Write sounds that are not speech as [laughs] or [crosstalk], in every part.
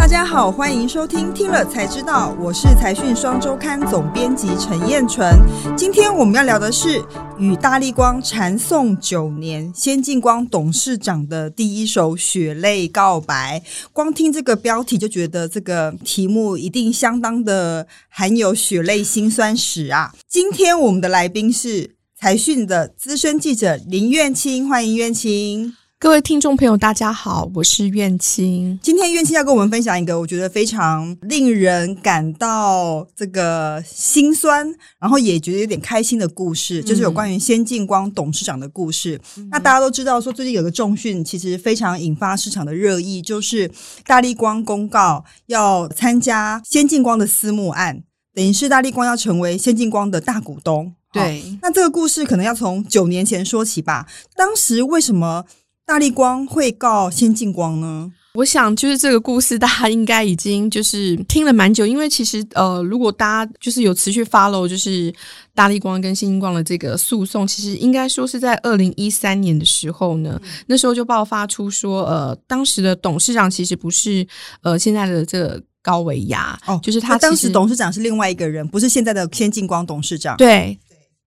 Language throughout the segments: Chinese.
大家好，欢迎收听《听了才知道》，我是财讯双周刊总编辑陈燕纯。今天我们要聊的是与大力光缠讼九年，先进光董事长的第一首血泪告白。光听这个标题就觉得这个题目一定相当的含有血泪辛酸史啊！今天我们的来宾是财讯的资深记者林苑清，欢迎苑清。各位听众朋友，大家好，我是苑青。今天苑青要跟我们分享一个我觉得非常令人感到这个心酸，然后也觉得有点开心的故事，就是有关于先进光董事长的故事。那大家都知道，说最近有个重讯，其实非常引发市场的热议，就是大力光公告要参加先进光的私募案，等于是大力光要成为先进光的大股东。对，那这个故事可能要从九年前说起吧。当时为什么？大力光会告先进光呢？我想就是这个故事，大家应该已经就是听了蛮久。因为其实呃，如果大家就是有持续 follow，就是大力光跟先进光的这个诉讼，其实应该说是在二零一三年的时候呢，那时候就爆发出说，呃，当时的董事长其实不是呃现在的这个高维亚哦，就是他当时董事长是另外一个人，不是现在的先进光董事长。对，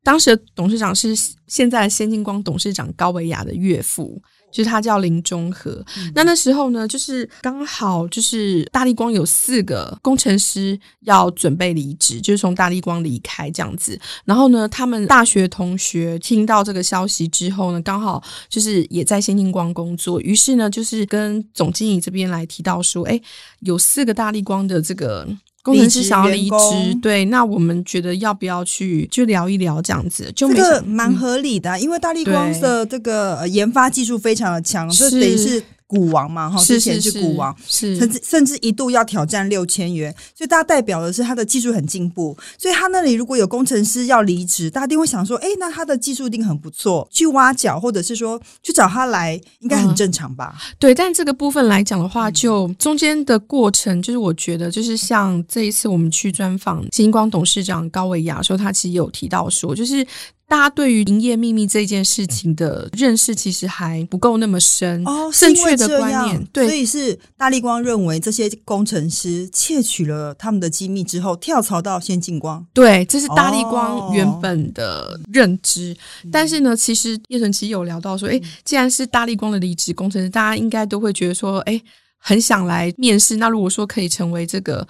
当时的董事长是现在的先进光董事长高维亚的岳父。就是他叫林中和，那那时候呢，就是刚好就是大力光有四个工程师要准备离职，就是从大力光离开这样子。然后呢，他们大学同学听到这个消息之后呢，刚好就是也在先进光工作，于是呢，就是跟总经理这边来提到说，哎，有四个大力光的这个。工程师想要离职，对，那我们觉得要不要去就聊一聊这样子，就这个蛮合理的，因为大力光的这个研发技术非常的强，这等于是。股王嘛，哈，之前是股王，是甚至甚至一度要挑战六千元，所以大家代表的是他的技术很进步，所以他那里如果有工程师要离职，大家一定会想说，哎，那他的技术一定很不错，去挖角或者是说去找他来，应该很正常吧？对，但这个部分来讲的话，就中间的过程，就是我觉得，就是像这一次我们去专访星光董事长高伟亚时候，他其实有提到说，就是。大家对于营业秘密这件事情的认识其实还不够那么深哦，正确的观念对，所以是大力光认为这些工程师窃取了他们的机密之后跳槽到先进光，对，这是大力光原本的认知。但是呢，其实叶晨其有聊到说，哎，既然是大力光的离职工程师，大家应该都会觉得说，哎，很想来面试。那如果说可以成为这个。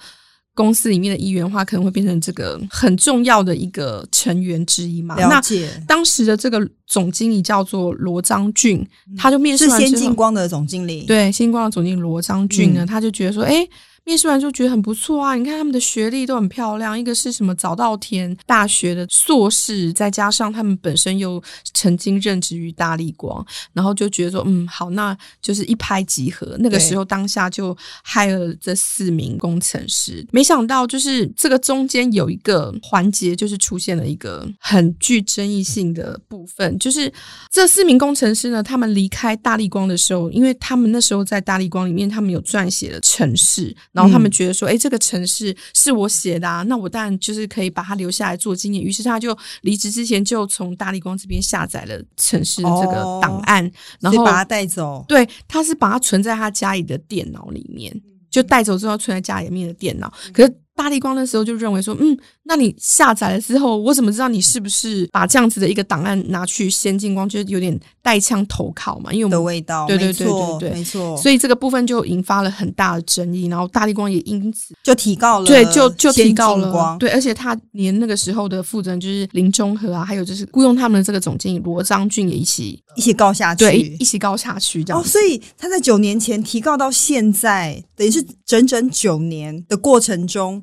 公司里面的一员的话，可能会变成这个很重要的一个成员之一嘛？了解。当时的这个总经理叫做罗章俊，他就面试是先进光的总经理，对，先进光的总经理罗章俊呢，他就觉得说，哎。面试完就觉得很不错啊！你看他们的学历都很漂亮，一个是什么早稻田大学的硕士，再加上他们本身又曾经任职于大力光，然后就觉得说，嗯，好，那就是一拍即合。那个时候当下就害了这四名工程师，没想到就是这个中间有一个环节，就是出现了一个很具争议性的部分，就是这四名工程师呢，他们离开大力光的时候，因为他们那时候在大力光里面，他们有撰写了程式。然后他们觉得说，哎，这个城市是我写的，啊，那我当然就是可以把它留下来做纪念。于是他就离职之前就从大力光这边下载了城市的这个档案，然后把它带走。对，他是把它存在他家里的电脑里面，就带走之后存在家里面的电脑。可是大力光那时候就认为说，嗯。那你下载了之后，我怎么知道你是不是把这样子的一个档案拿去先进光？就是有点带枪投靠嘛，因为我们的味道，对对对对对，没错。所以这个部分就引发了很大的争议，然后大力光也因此就提告了，对，就就提告了，对，而且他连那个时候的负责人就是林中和啊，还有就是雇佣他们的这个总经理罗章俊也一起一起告下去，对，一起告下去这样。哦，所以他在九年前提告到现在，等于是整整九年的过程中，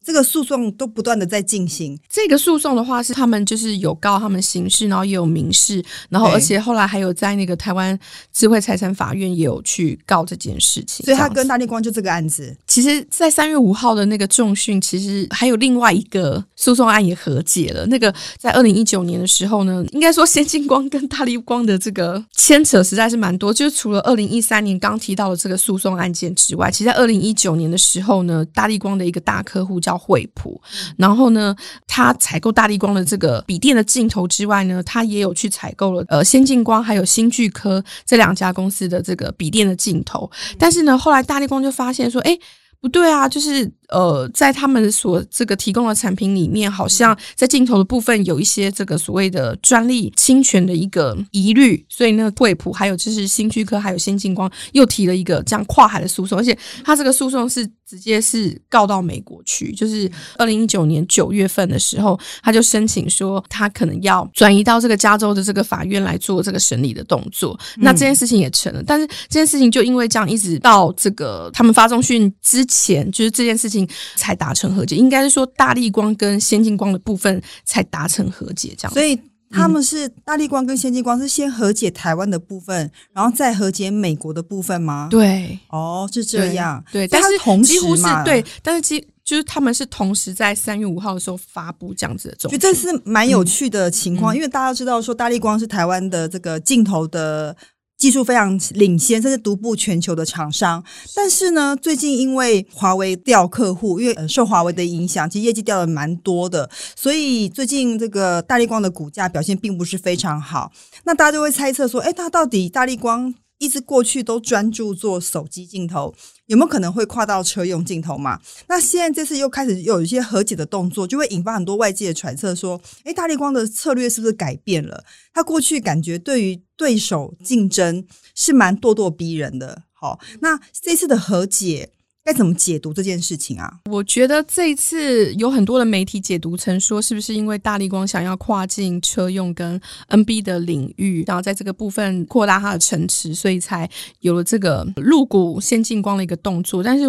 这个诉讼都不断的在进行。这个诉讼的话是他们就是有告他们刑事，然后也有民事，然后而且后来还有在那个台湾智慧财产法院也有去告这件事情。所以他跟大力光就这个案子，其实，在三月五号的那个重讯，其实还有另外一个诉讼案也和解了。那个在二零一九年的时候呢，应该说先进光跟大力光的这个牵扯实在是蛮多。就是除了二零一三年刚提到的这个诉讼案件之外，其实在二零一九年的时候呢，大力光的一个大客户叫惠普，然后呢，他。采购大力光的这个笔电的镜头之外呢，他也有去采购了呃先进光还有新巨科这两家公司的这个笔电的镜头。但是呢，后来大力光就发现说，哎，不对啊，就是呃，在他们所这个提供的产品里面，好像在镜头的部分有一些这个所谓的专利侵权的一个疑虑，所以呢，惠普还有就是新居科还有先进光又提了一个这样跨海的诉讼，而且他这个诉讼是直接是告到美国去，就是二零一九年九月份的时候，他就申请说他可能要转移到这个加州的这个法院来做这个审理的动作，那这件事情也成了，但是这件事情就因为这样一直到这个他们发中讯之。前就是这件事情才达成和解，应该是说大力光跟先进光的部分才达成和解，这样。所以他们是大力光跟先进光是先和解台湾的部分，然后再和解美国的部分吗？对，哦，是这样。对，但是同几乎时是对，但是其就是他们是同时在三月五号的时候发布这样子的这种，觉得这是蛮有趣的情况，因为大家知道说大力光是台湾的这个镜头的。技术非常领先，甚至独步全球的厂商。但是呢，最近因为华为掉客户，因为受华为的影响，其实业绩掉的蛮多的，所以最近这个大力光的股价表现并不是非常好。那大家就会猜测说，哎，它到底大力光？一直过去都专注做手机镜头，有没有可能会跨到车用镜头嘛？那现在这次又开始有一些和解的动作，就会引发很多外界的揣测，说：诶，大力光的策略是不是改变了？他过去感觉对于对手竞争是蛮咄咄逼人的。好，那这次的和解。该怎么解读这件事情啊？我觉得这一次有很多的媒体解读成说，是不是因为大力光想要跨境车用跟 NB 的领域，然后在这个部分扩大它的城池，所以才有了这个入股先进光的一个动作。但是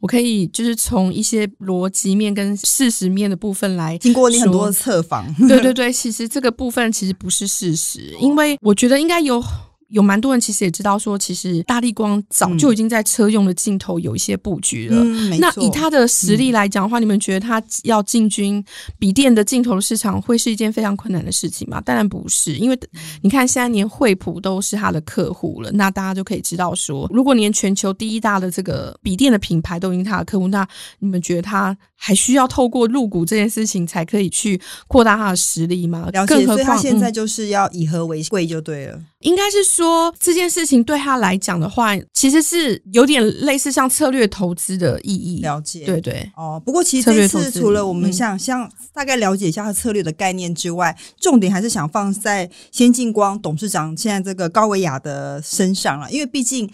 我可以就是从一些逻辑面跟事实面的部分来，经过你很多的测访，对对对，其实这个部分其实不是事实，因为我觉得应该有。有蛮多人其实也知道说，其实大力光早就已经在车用的镜头有一些布局了。那以他的实力来讲的话，你们觉得他要进军笔电的镜头市场会是一件非常困难的事情吗？当然不是，因为你看现在连惠普都是他的客户了，那大家就可以知道说，如果连全球第一大的这个笔电的品牌都已经他的客户，那你们觉得他还需要透过入股这件事情才可以去扩大他的实力吗？了解，所以他现在就是要以和为贵就对了。应该是说这件事情对他来讲的话，其实是有点类似像策略投资的意义。了解，对对哦。不过其实这次除了我们想像大概了解一下他策略的概念之外，重点还是想放在先进光董事长现在这个高维亚的身上了。因为毕竟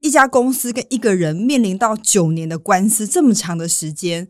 一家公司跟一个人面临到九年的官司这么长的时间。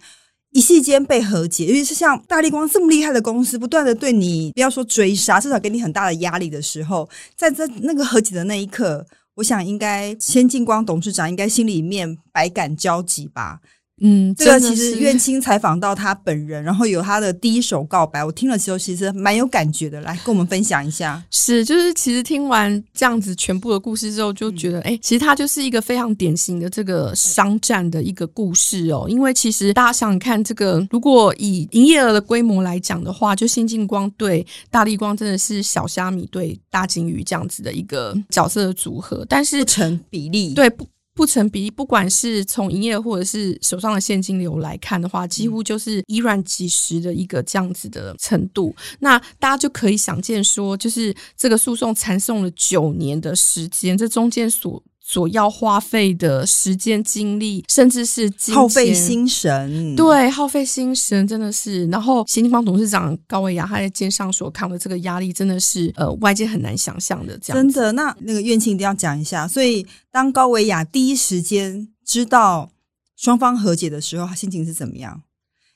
一夕间被和解，尤其是像大力光这么厉害的公司，不断的对你不要说追杀，至少给你很大的压力的时候，在这那个和解的那一刻，我想应该先进光董事长应该心里面百感交集吧。嗯，这个其实苑青采访到他本人，然后有他的第一手告白，我听了之后其实蛮有感觉的，来跟我们分享一下。是，就是其实听完这样子全部的故事之后，就觉得，哎，其实他就是一个非常典型的这个商战的一个故事哦。因为其实大家想想看，这个如果以营业额的规模来讲的话，就新进光对大力光真的是小虾米对大金鱼这样子的一个角色的组合，但是不成比例，对不？不成比例，不管是从营业或者是手上的现金流来看的话，几乎就是以软击石的一个这样子的程度。那大家就可以想见，说就是这个诉讼缠讼了九年的时间，这中间所。所要花费的时间、精力，甚至是耗费心神，对，耗费心神真的是。然后，新方董事长高维亚他在肩上所扛的这个压力，真的是呃外界很难想象的。这样真的，那那个院庆一定要讲一下。所以，当高维亚第一时间知道双方和解的时候，他心情是怎么样？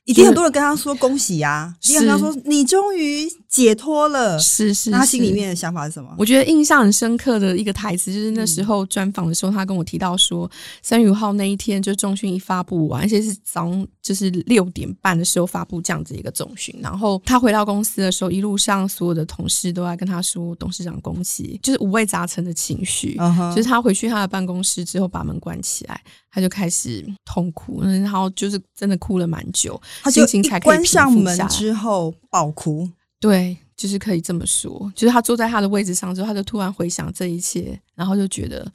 一定很多人跟他说恭喜呀，一定跟他说你终于解脱了。是是，他心里面的想法是什么？我觉得印象很深刻的一个台词，就是那时候专访的时候，他跟我提到说，三月五号那一天就中讯一发布完，而且是早上就是六点半的时候发布这样子一个中讯，然后他回到公司的时候，一路上所有的同事都在跟他说董事长恭喜，就是五味杂陈的情绪。就是他回去他的办公室之后，把门关起来。他就开始痛哭，然后就是真的哭了蛮久，他心情才关上门之后爆哭。对，就是可以这么说。就是他坐在他的位置上之后，他就突然回想这一切，然后就觉得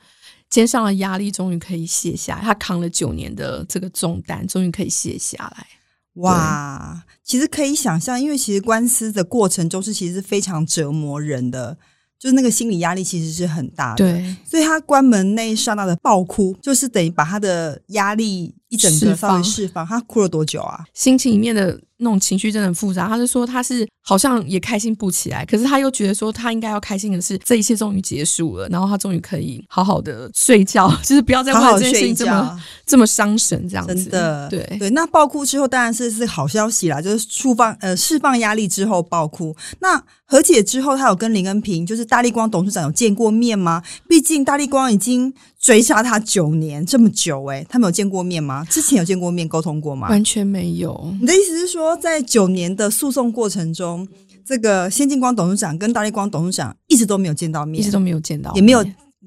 肩上的压力终于可以卸下，他扛了九年的这个重担终于可以卸下来。哇，其实可以想象，因为其实官司的过程中是其实非常折磨人的。就是那个心理压力其实是很大的，对，所以他关门那一刹那的爆哭，就是等于把他的压力一整个稍微释放。他哭了多久啊？心情里面的。那种情绪真的很复杂。他是说他是好像也开心不起来，可是他又觉得说他应该要开心的是这一切终于结束了，然后他终于可以好好的睡觉，[laughs] 就是不要再为了这件事情这么这么伤神这样子。真的，对对。那爆哭之后当然是是好消息啦，就是释放呃释放压力之后爆哭。那和解之后，他有跟林恩平就是大力光董事长有见过面吗？毕竟大力光已经追杀他九年这么久，哎，他们有见过面吗？之前有见过面沟通过吗？完全没有。你的意思是说？在九年的诉讼过程中，这个先进光董事长跟大力光董事长一直都没有见到面，一直都没有见到，也没有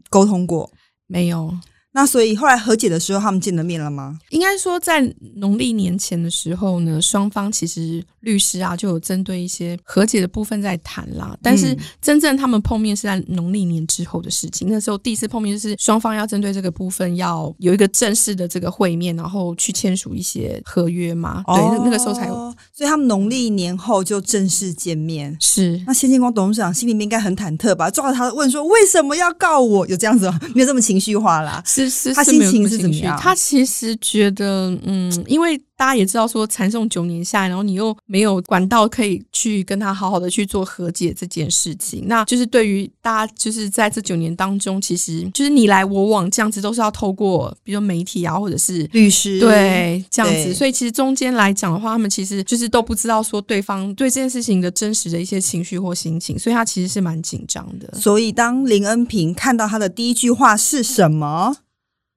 沟通过，没有。那所以后来和解的时候，他们见了面了吗？应该说，在农历年前的时候呢，双方其实律师啊就有针对一些和解的部分在谈啦。但是真正他们碰面是在农历年之后的事情。那时候第一次碰面就是双方要针对这个部分要有一个正式的这个会面，然后去签署一些合约嘛。对，那个时候才有。所以他们农历年后就正式见面。是。那谢建光董事长心里面应该很忐忑吧？抓着他问说：“为什么要告我？”有这样子吗？没有这么情绪化啦。是。他心情是怎么样？他其实觉得，嗯，因为。大家也知道，说缠送九年下来，然后你又没有管道可以去跟他好好的去做和解这件事情，那就是对于大家，就是在这九年当中，其实就是你来我往这样子，都是要透过比如媒体啊，或者是律师，对这样子。所以其实中间来讲的话，他们其实就是都不知道说对方对这件事情的真实的一些情绪或心情，所以他其实是蛮紧张的。所以当林恩平看到他的第一句话是什么？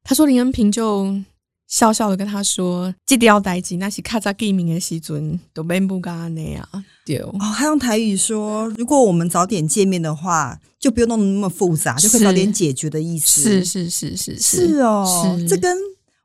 他说林恩平就。笑笑的跟他说：“这条代志那是卡在见面的时阵都免不干那样。”对哦，他用台语说：“如果我们早点见面的话，就不用弄得那么复杂，就可以早点解决的意思。”是是是是是哦，这跟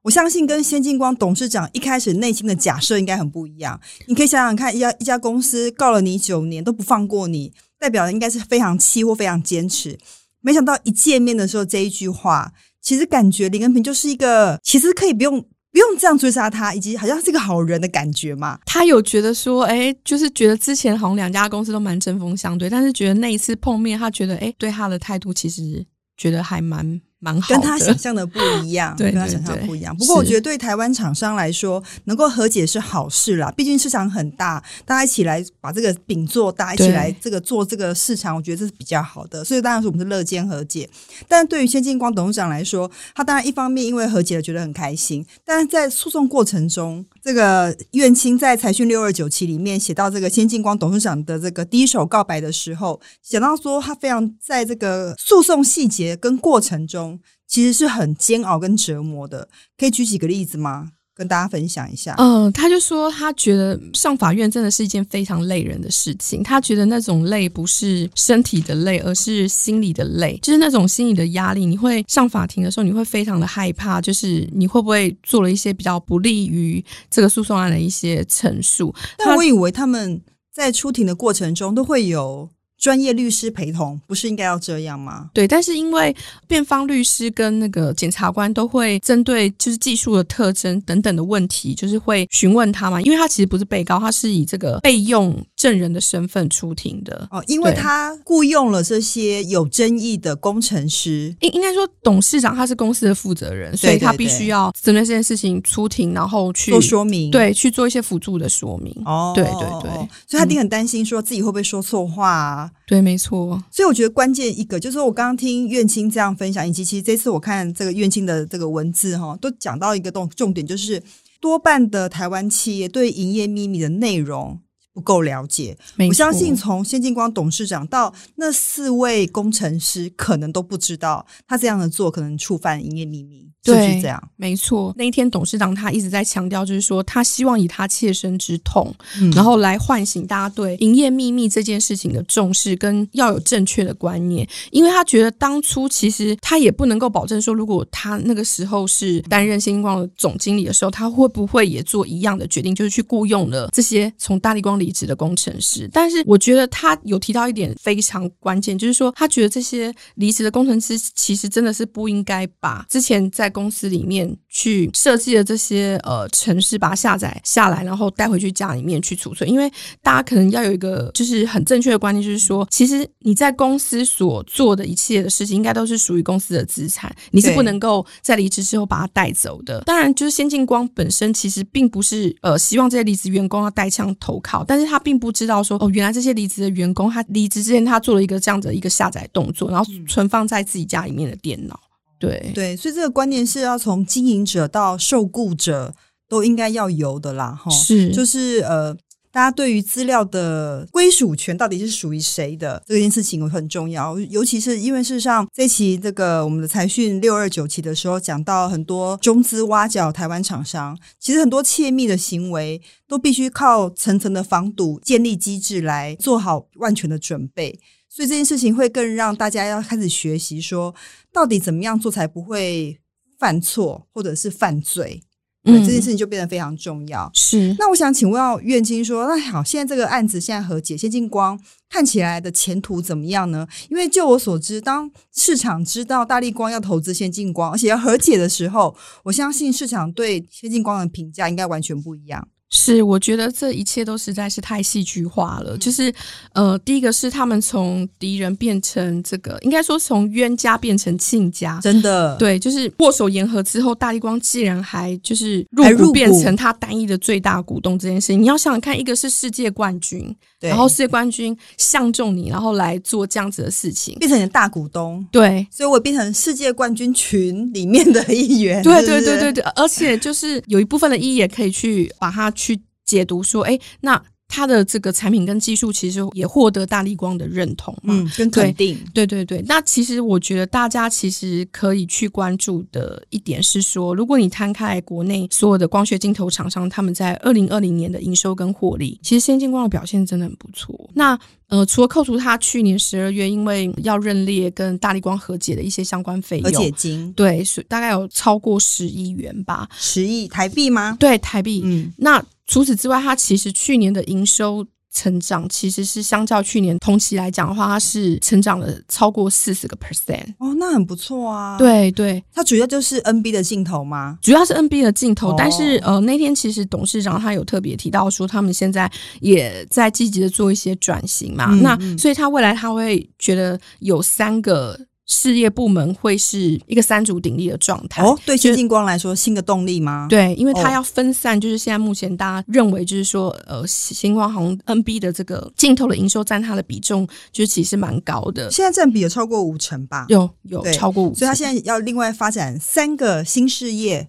我相信跟先进光董事长一开始内心的假设应该很不一样。你可以想想看，一家一家公司告了你九年都不放过你，代表的应该是非常气或非常坚持。没想到一见面的时候这一句话。其实感觉林恩平就是一个，其实可以不用不用这样追杀他，以及好像是个好人的感觉嘛。他有觉得说，哎，就是觉得之前好像两家公司都蛮针锋相对，但是觉得那一次碰面，他觉得哎，对他的态度其实觉得还蛮。蛮好，跟他想象的不一样，[laughs] 对，跟他想象不一样。不过我觉得对台湾厂商来说，能够和解是好事啦。毕竟市场很大，大家一起来把这个饼做大，一起来这个做这个市场，我觉得这是比较好的。所以当然是我们是乐见和解。但是对于先进光董事长来说，他当然一方面因为和解了觉得很开心，但是在诉讼过程中，这个苑青在财讯六二九期里面写到这个先进光董事长的这个第一手告白的时候，讲到说他非常在这个诉讼细节跟过程中。其实是很煎熬跟折磨的，可以举几个例子吗？跟大家分享一下。嗯，他就说他觉得上法院真的是一件非常累人的事情。他觉得那种累不是身体的累，而是心理的累，就是那种心理的压力。你会上法庭的时候，你会非常的害怕，就是你会不会做了一些比较不利于这个诉讼案的一些陈述？但我以为他们在出庭的过程中都会有。专业律师陪同不是应该要这样吗？对，但是因为辩方律师跟那个检察官都会针对就是技术的特征等等的问题，就是会询问他嘛，因为他其实不是被告，他是以这个备用证人的身份出庭的。哦，因为他雇佣了这些有争议的工程师，应应该说董事长他是公司的负责人，所以他必须要针对这件事情出庭，然后去做说明，对，去做一些辅助的说明。哦，对对对，所以他一定很担心说自己会不会说错话啊。对，没错。所以我觉得关键一个就是我刚刚听苑青这样分享，以及其实这次我看这个苑青的这个文字哈，都讲到一个重重点，就是多半的台湾企业对营业秘密的内容不够了解。我相信从先进光董事长到那四位工程师，可能都不知道他这样的做可能触犯营业秘密。对，这样没错。那一天，董事长他一直在强调，就是说他希望以他切身之痛，然后来唤醒大家对营业秘密这件事情的重视，跟要有正确的观念。因为他觉得当初其实他也不能够保证说，如果他那个时候是担任星光的总经理的时候，他会不会也做一样的决定，就是去雇佣了这些从大力光离职的工程师。但是我觉得他有提到一点非常关键，就是说他觉得这些离职的工程师其实真的是不应该把之前在公司里面去设计的这些呃城市，把它下载下来，然后带回去家里面去储存。因为大家可能要有一个就是很正确的观念，就是说，其实你在公司所做的一切的事情，应该都是属于公司的资产，你是不能够在离职之后把它带走的。当然，就是先进光本身其实并不是呃希望这些离职员工要带枪投靠，但是他并不知道说哦，原来这些离职的员工他离职之前他做了一个这样的一个下载动作，然后存放在自己家里面的电脑。对对，所以这个观念是要从经营者到受雇者都应该要有的啦，哈。是就是呃，大家对于资料的归属权到底是属于谁的这件事情很重要，尤其是因为事实上这期这个我们的财讯六二九期的时候讲到很多中资挖角台湾厂商，其实很多窃密的行为都必须靠层层的防堵建立机制来做好万全的准备。所以这件事情会更让大家要开始学习说，到底怎么样做才不会犯错或者是犯罪。对、嗯这件事情就变得非常重要。是那我想请问到院青说，那好，现在这个案子现在和解，先进光看起来的前途怎么样呢？因为就我所知，当市场知道大力光要投资先进光，而且要和解的时候，我相信市场对先进光的评价应该完全不一样。是，我觉得这一切都实在是太戏剧化了。就是呃，第一个是他们从敌人变成这个，应该说从冤家变成亲家。真的，对，就是握手言和之后，大力光既然还就是入股股变成他单一的最大股东这件事情，你要想想看，一个是世界冠军，对然后世界冠军相中你，然后来做这样子的事情，变成你的大股东，对，所以我变成世界冠军群里面的一员。对对对对对，而且就是有一部分的意义也可以去把它去解读说，哎，那它的这个产品跟技术其实也获得大力光的认同嘛。嗯，跟肯定，对对对，那其实我觉得大家其实可以去关注的一点是说，如果你摊开来国内所有的光学镜头厂商，他们在二零二零年的营收跟获利，其实先进光的表现真的很不错。那呃，除了扣除它去年十二月因为要认列跟大力光和解的一些相关费和解，金对，是大概有超过十亿元吧。十亿台币吗？对，台币。嗯，那除此之外，它其实去年的营收成长其实是相较去年同期来讲的话，它是成长了超过四十个 percent。哦，那很不错啊。，对对，它主要就是 NB 的镜头吗？主要是 NB 的镜头，哦但是呃那天其实董事长他有特别提到说，他们现在也在积极的做一些转型嘛。那所以他未来他会觉得有三个事业部门会是一个三足鼎立的状态。哦，对，就先进光来说，新的动力吗？，对，因为它哦要分散，就是现在目前大家认为，就是说，呃，星光红 NB 的这个镜头的营收占它的比重，就是其实蛮高的，现在占比有超过五成吧。有有超过五成。所以它现在要另外发展三个新事业，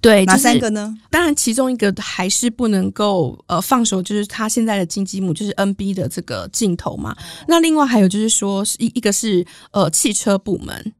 对哪三？就是个呢？当然，其中一个还是不能够呃放手，就是他现在的金鸡母，就是 NB 的这个镜头嘛。那另外还有就是说，是一一个是呃汽车部门，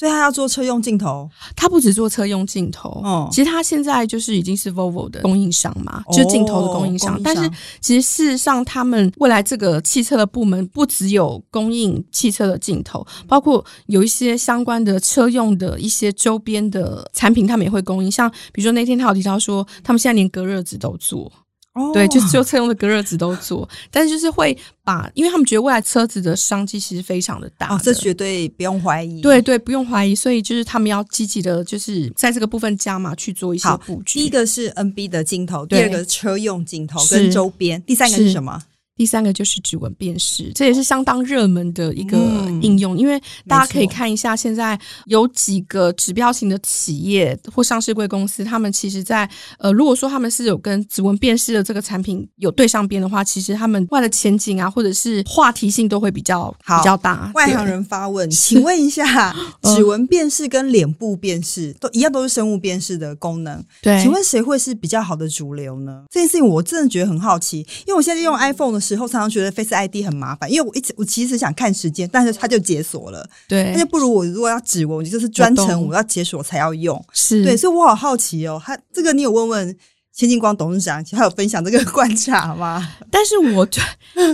所以他要做车用镜头。他不只做车用镜头，哦其实他现在就是已经是 Volvo 的供应商嘛，就是镜头的供应商。哦但是其实事实上，他们未来这个汽车的部门不只有供应汽车的镜头，包括有一些相关的车用的一些周边的产品，他们也会供应。像比如说那天他有提到说，他们现在连隔热纸都做，哦对，就是就车用的隔热纸都做，但是就是会把，因为他们觉得未来车子的商机其实非常的大哦，这绝对不用怀疑。对对，不用怀疑，所以就是他们要积极的，就是在这个部分加码去做一些好布局。第一，个是 NB 的镜头，第二个车用镜头跟周边，第三个是是什么？第三个就是指纹辨识，这也是相当热门的一个嗯应用，因为大家可以看一下，现在有几个指标型的企业或上市贵公司，他们其实在呃，如果说他们是有跟指纹辨识的这个产品有对上边的话，其实他们外的前景啊，或者是话题性都会比较好比较大。外行人发问，[laughs] 请问一下，嗯指纹辨识跟脸部辨识都一样，都是生物辨识的功能。对，请问谁会是比较好的主流呢？这件事情我真的觉得很好奇，因为我现在用 iPhone 的时候，常常觉得 Face ID 很麻烦，因为我一直我其实想看时间，但是它就解锁了，对。那就不如我如果要指纹，我就是专程我要解锁才要用。是。对，所以我好好奇哦，他这个你有问问先进光董事长，他有分享这个 [laughs] 观察吗？但是我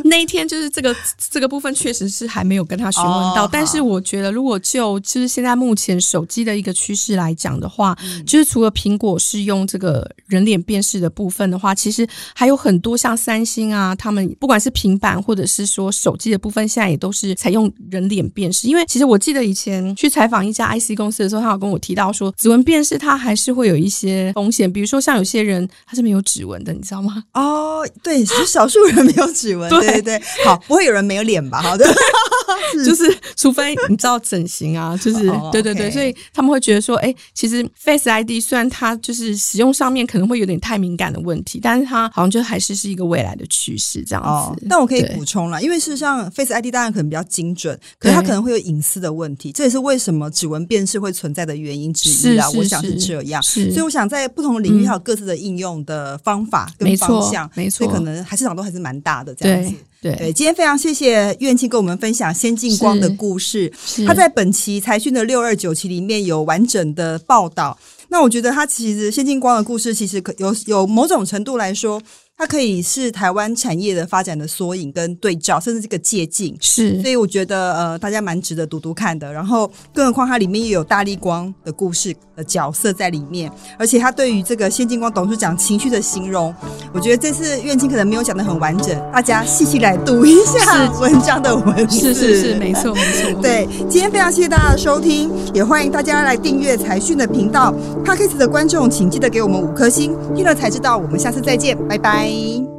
那一天就是这个这个部分，确实是还没有跟他询问到。但是我觉得，如果就就是现在目前手机的一个趋势来讲的话，就是除了苹果是用这个人脸辨识的部分的话，其实还有很多像三星啊，他们不管是平板或者是说手机的部分，现在也都是采用人脸辨识。因为其实我记得以前去采访一家 IC 公司的时候，他有跟我提到说，指纹辨识它还是会有一些风险，比如说像有些人。它是没有指纹的，你知道吗？哦，对，是少数人没有指纹，[laughs] 对对对。好，不会有人没有脸吧？好的，[laughs] 就是除非你知道整形啊，[laughs] 就是对对对，所以他们会觉得说，哎，其实 Face ID 虽然它就是使用上面可能会有点太敏感的问题，但是它好像就还是是一个未来的趋势这样子。但我可以补充了，因为事实上 Face ID 当然可能比较精准，可是它可能会有隐私的问题，这也是为什么指纹辨识会存在的原因之一啊。我想是这样，所以我想在不同的领域还有各自的应用。用的方法跟方向，没错，所以可能还市场都还是蛮大的这样子。对对，今天非常谢谢院庆跟我们分享先进光的故事。他在本期财讯的六二九期里面有完整的报道。那我觉得他其实先进光的故事，其实可有有某种程度来说。它可以是台湾产业的发展的缩影跟对照，甚至这个借鉴。是，所以我觉得呃，大家蛮值得读读看的。然后，更何况它里面也有大力光的故事的角色在里面，而且他对于这个先进光董事长情绪的形容，我觉得这次院青可能没有讲的很完整，大家细细来读一下文章的文字。是是是，没错没错。[laughs] 对，今天非常谢谢大家的收听，也欢迎大家来订阅财讯的频道。p a r k e s 的观众请记得给我们五颗星，听了才知道。我们下次再见，拜拜拜。